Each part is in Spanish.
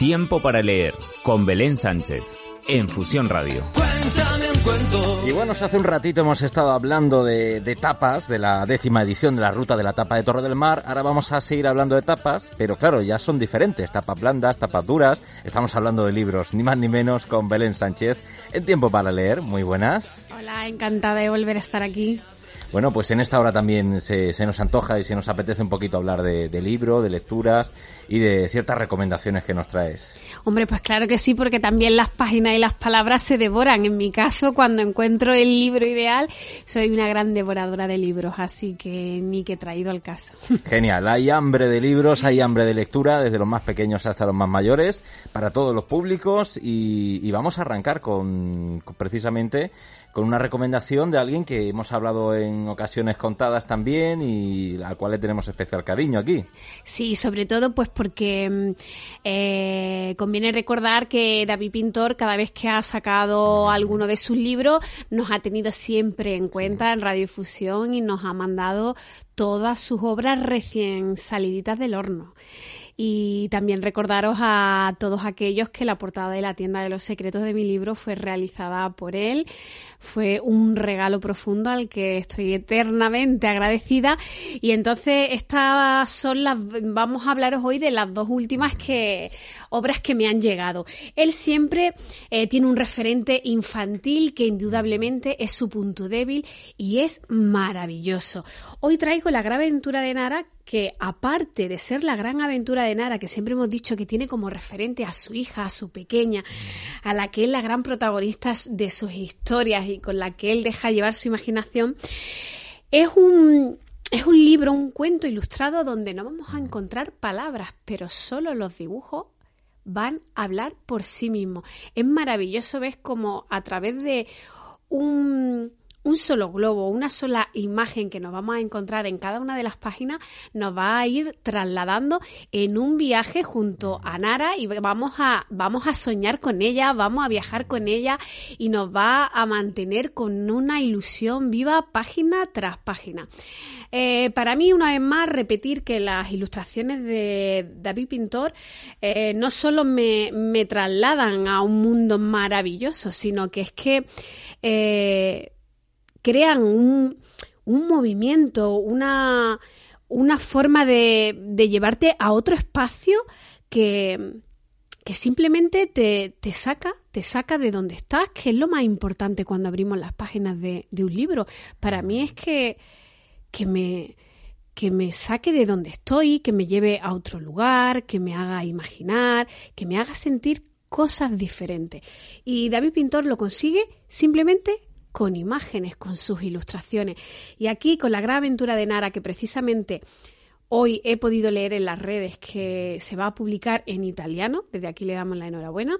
Tiempo para leer con Belén Sánchez en Fusión Radio. Y bueno, hace un ratito hemos estado hablando de, de, tapas, de la décima edición de la ruta de la tapa de Torre del Mar. Ahora vamos a seguir hablando de tapas, pero claro, ya son diferentes. Tapas blandas, tapas duras. Estamos hablando de libros, ni más ni menos, con Belén Sánchez. En tiempo para leer, muy buenas. Hola, encantada de volver a estar aquí. Bueno, pues en esta hora también se, se nos antoja y se nos apetece un poquito hablar de, de, libro, de lecturas y de ciertas recomendaciones que nos traes. Hombre, pues claro que sí, porque también las páginas y las palabras se devoran. En mi caso, cuando encuentro el libro ideal, soy una gran devoradora de libros, así que ni que traído al caso. Genial, hay hambre de libros, hay hambre de lectura, desde los más pequeños hasta los más mayores, para todos los públicos y, y vamos a arrancar con, con precisamente con una recomendación de alguien que hemos hablado en ocasiones contadas también y al cual le tenemos especial cariño aquí. Sí, sobre todo pues porque eh, conviene recordar que David Pintor cada vez que ha sacado alguno de sus libros nos ha tenido siempre en cuenta sí. en Radiofusión y nos ha mandado todas sus obras recién saliditas del horno y también recordaros a todos aquellos que la portada de la tienda de los secretos de mi libro fue realizada por él. Fue un regalo profundo al que estoy eternamente agradecida. Y entonces estas son las, vamos a hablaros hoy de las dos últimas que, obras que me han llegado. Él siempre eh, tiene un referente infantil que indudablemente es su punto débil y es maravilloso. Hoy traigo la gran aventura de Nara que aparte de ser la gran aventura de Nara, que siempre hemos dicho que tiene como referente a su hija, a su pequeña, a la que es la gran protagonista de sus historias con la que él deja llevar su imaginación, es un, es un libro, un cuento ilustrado donde no vamos a encontrar palabras, pero solo los dibujos van a hablar por sí mismos. Es maravilloso ver cómo a través de un un solo globo, una sola imagen que nos vamos a encontrar en cada una de las páginas, nos va a ir trasladando en un viaje junto a Nara y vamos a, vamos a soñar con ella, vamos a viajar con ella y nos va a mantener con una ilusión viva página tras página. Eh, para mí, una vez más, repetir que las ilustraciones de David Pintor eh, no solo me, me, trasladan a un mundo maravilloso, sino que es que eh, crean un, un movimiento, una, una forma de, de, llevarte a otro espacio que, que simplemente te, te, saca, te saca de donde estás, que es lo más importante cuando abrimos las páginas de, de un libro. Para mí es que, que me que me saque de donde estoy, que me lleve a otro lugar, que me haga imaginar, que me haga sentir cosas diferentes. Y David Pintor lo consigue simplemente con imágenes, con sus ilustraciones. Y aquí con la gran aventura de Nara, que precisamente hoy he podido leer en las redes que se va a publicar en italiano, desde aquí le damos la enhorabuena,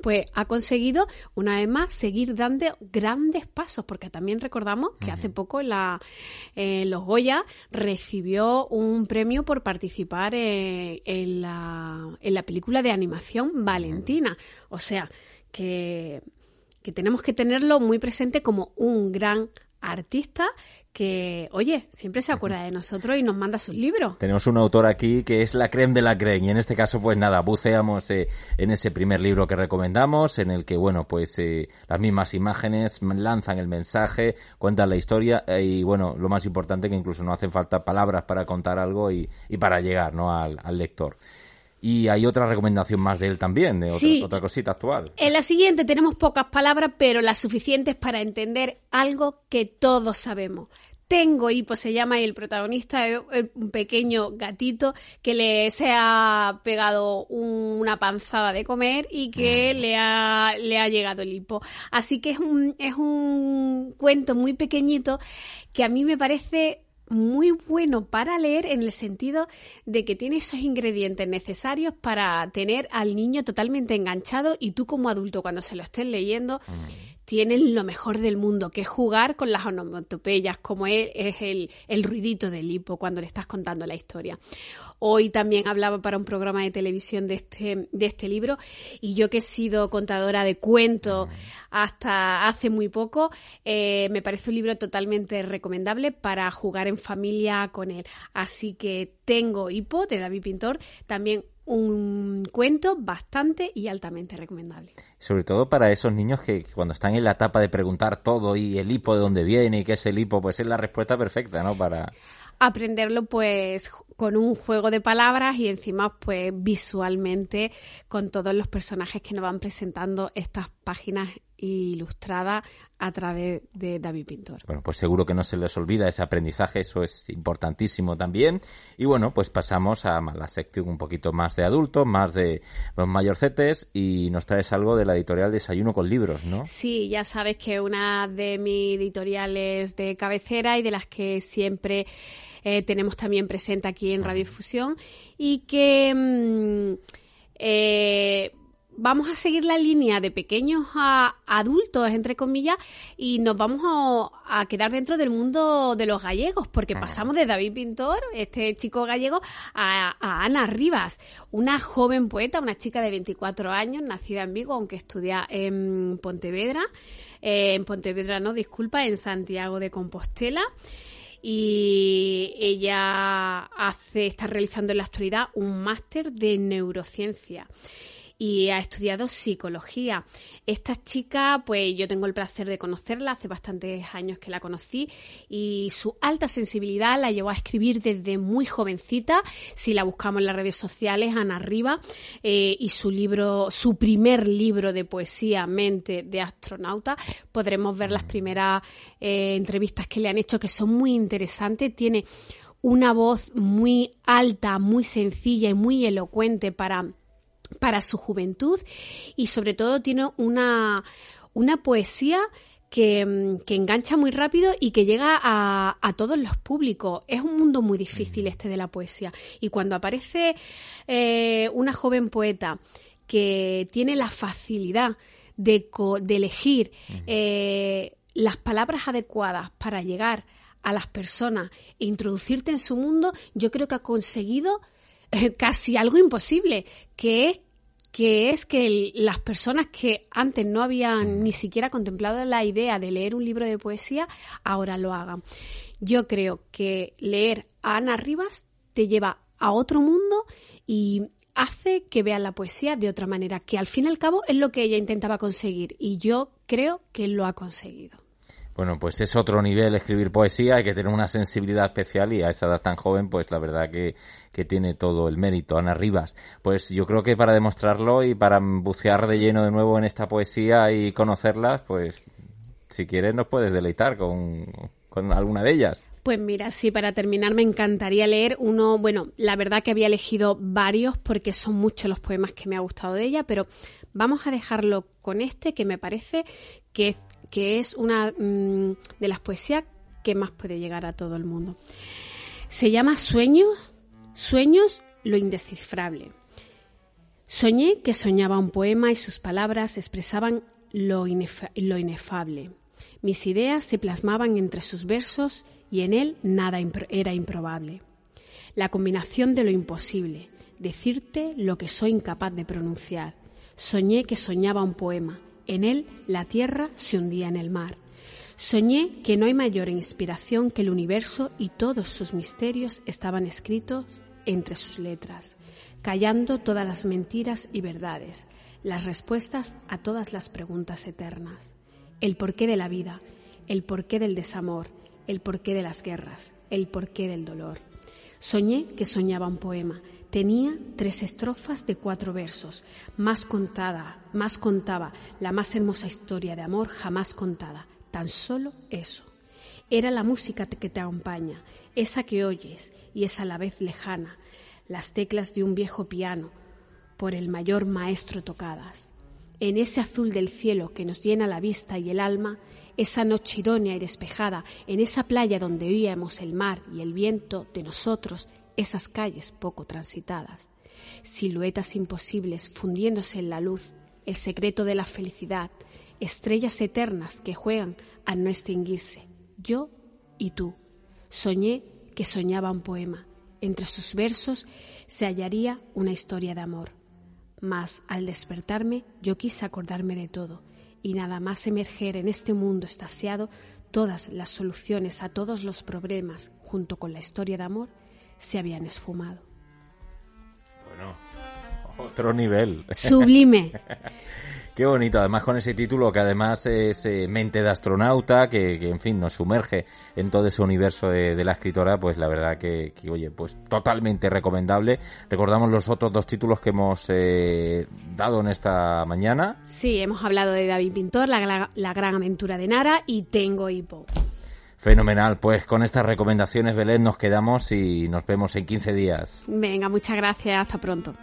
pues ha conseguido una vez más seguir dando grandes pasos, porque también recordamos que hace poco en la, eh, los Goya recibió un premio por participar eh, en, la, en la película de animación Valentina. O sea, que que tenemos que tenerlo muy presente como un gran artista que, oye, siempre se acuerda de nosotros y nos manda sus libros. Tenemos un autor aquí que es la creme de la creme y en este caso, pues nada, buceamos eh, en ese primer libro que recomendamos, en el que, bueno, pues eh, las mismas imágenes lanzan el mensaje, cuentan la historia eh, y, bueno, lo más importante que incluso no hacen falta palabras para contar algo y, y para llegar, ¿no?, al, al lector. Y hay otra recomendación más de él también, de otra, sí. otra cosita actual. En la siguiente tenemos pocas palabras, pero las suficientes para entender algo que todos sabemos. Tengo hipo, se llama, y el protagonista es un pequeño gatito que le se ha pegado una panzada de comer y que mm. le, ha, le ha llegado el hipo. Así que es un, es un cuento muy pequeñito que a mí me parece muy bueno para leer en el sentido de que tiene esos ingredientes necesarios para tener al niño totalmente enganchado y tú como adulto cuando se lo estés leyendo tienes lo mejor del mundo, que es jugar con las onomatopeyas, como es, es el, el ruidito del hipo cuando le estás contando la historia. Hoy también hablaba para un programa de televisión de este, de este libro y yo que he sido contadora de cuentos hasta hace muy poco, eh, me parece un libro totalmente recomendable para jugar en familia con él. Así que tengo Hipo de David Pintor, también un cuento bastante y altamente recomendable. Sobre todo para esos niños que, que cuando están en la etapa de preguntar todo y el hipo de dónde viene y qué es el hipo, pues es la respuesta perfecta, ¿no? Para aprenderlo pues con un juego de palabras y encima pues visualmente con todos los personajes que nos van presentando estas páginas ilustradas a través de David Pintor. Bueno, pues seguro que no se les olvida ese aprendizaje, eso es importantísimo también. Y bueno, pues pasamos a la sección un poquito más de adultos, más de los mayorcetes y nos traes algo de la editorial Desayuno con Libros, ¿no? Sí, ya sabes que una de mis editoriales de cabecera y de las que siempre eh, tenemos también presente aquí en Radiofusión y que mm, eh, vamos a seguir la línea de pequeños a adultos, entre comillas, y nos vamos a, quedar dentro del mundo de los gallegos, porque pasamos de David Pintor, este chico gallego, a, Ana Rivas, una joven poeta, una chica de 24 años, nacida en Vigo, aunque estudia en Pontevedra, eh, en Pontevedra no, disculpa, en Santiago de Compostela. Y ella hace, está realizando en la actualidad un máster de neurociencia y ha estudiado psicología. Esta chica, pues yo tengo el placer de conocerla, hace bastantes años que la conocí y su alta sensibilidad la llevó a escribir desde muy jovencita. Si la buscamos en las redes sociales, Ana Arriba, eh, y su libro, su primer libro de poesía, Mente de astronauta, podremos ver las primeras eh, entrevistas que le han hecho que son muy interesantes. Tiene una voz muy alta, muy sencilla y muy elocuente para para su juventud y sobre todo tiene una, una poesía que, que, engancha muy rápido y que llega a, a, todos los públicos. Es un mundo muy difícil este de la poesía. Y cuando aparece eh, una joven poeta que tiene la facilidad de, de elegir eh, las palabras adecuadas para llegar a las personas e introducirte en su mundo, yo creo que ha conseguido casi algo imposible, que es que es que las personas que antes no habían ni siquiera contemplado la idea de leer un libro de poesía, ahora lo hagan. Yo creo que leer a Ana Rivas te lleva a otro mundo y hace que vean la poesía de otra manera, que al fin y al cabo es lo que ella intentaba conseguir y yo creo que lo ha conseguido. Bueno, pues es otro nivel escribir poesía, hay que tener una sensibilidad especial y a esa edad tan joven, pues la verdad que, que tiene todo el mérito. Ana Rivas, pues yo creo que para demostrarlo y para bucear de lleno de nuevo en esta poesía y conocerlas, pues si quieres nos puedes deleitar con, con alguna de ellas. Pues mira, sí, para terminar me encantaría leer uno, bueno, la verdad que había elegido varios porque son muchos los poemas que me ha gustado de ella, pero vamos a dejarlo con este que me parece que que es una mm, de las poesías que más puede llegar a todo el mundo. Se llama Sueños, Sueños, lo indescifrable. Soñé que soñaba un poema y sus palabras expresaban lo, lo inefable. Mis ideas se plasmaban entre sus versos y en él nada era improbable. La combinación de lo imposible, decirte lo que soy incapaz de pronunciar. Soñé que soñaba un poema en él la tierra se hundía en el mar. Soñé que no hay mayor inspiración que el universo y todos sus misterios estaban escritos entre sus letras, callando todas las mentiras y verdades, las respuestas a todas las preguntas eternas. El porqué de la vida, el porqué del desamor, el porqué de las guerras, el porqué del dolor. Soñé que soñaba un poema, Tenía tres estrofas de cuatro versos, más contada, más contaba la más hermosa historia de amor jamás contada. Tan solo eso. Era la música que te acompaña, esa que oyes y es a la vez lejana, las teclas de un viejo piano, por el mayor maestro tocadas. En ese azul del cielo que nos llena la vista y el alma, esa noche idónea y despejada, en esa playa donde oíamos el mar y el viento de nosotros, esas calles poco transitadas. Siluetas imposibles fundiéndose en la luz, el secreto de la felicidad, estrellas eternas que juegan a no extinguirse. Yo y tú. Soñé que soñaba un poema. Entre sus versos se hallaría una historia de amor. Mas al despertarme yo quise acordarme de todo y nada más emerger en este mundo estasiado, todas las soluciones a todos los problemas, junto con la historia de amor, se habían esfumado. Bueno, otro nivel. Sublime. Qué bonito, además con ese título que además es eh, Mente de astronauta, que, en fin nos sumerge en todo ese universo de, la escritora, pues la verdad que, oye, pues totalmente recomendable. Recordamos los otros dos títulos que hemos eh, dado en esta mañana. Sí, hemos hablado de David Pintor, la, la gran aventura de Nara y Tengo Hipo. Fenomenal, pues con estas recomendaciones, Belén, nos quedamos y nos vemos en 15 días. Venga, muchas gracias, hasta pronto.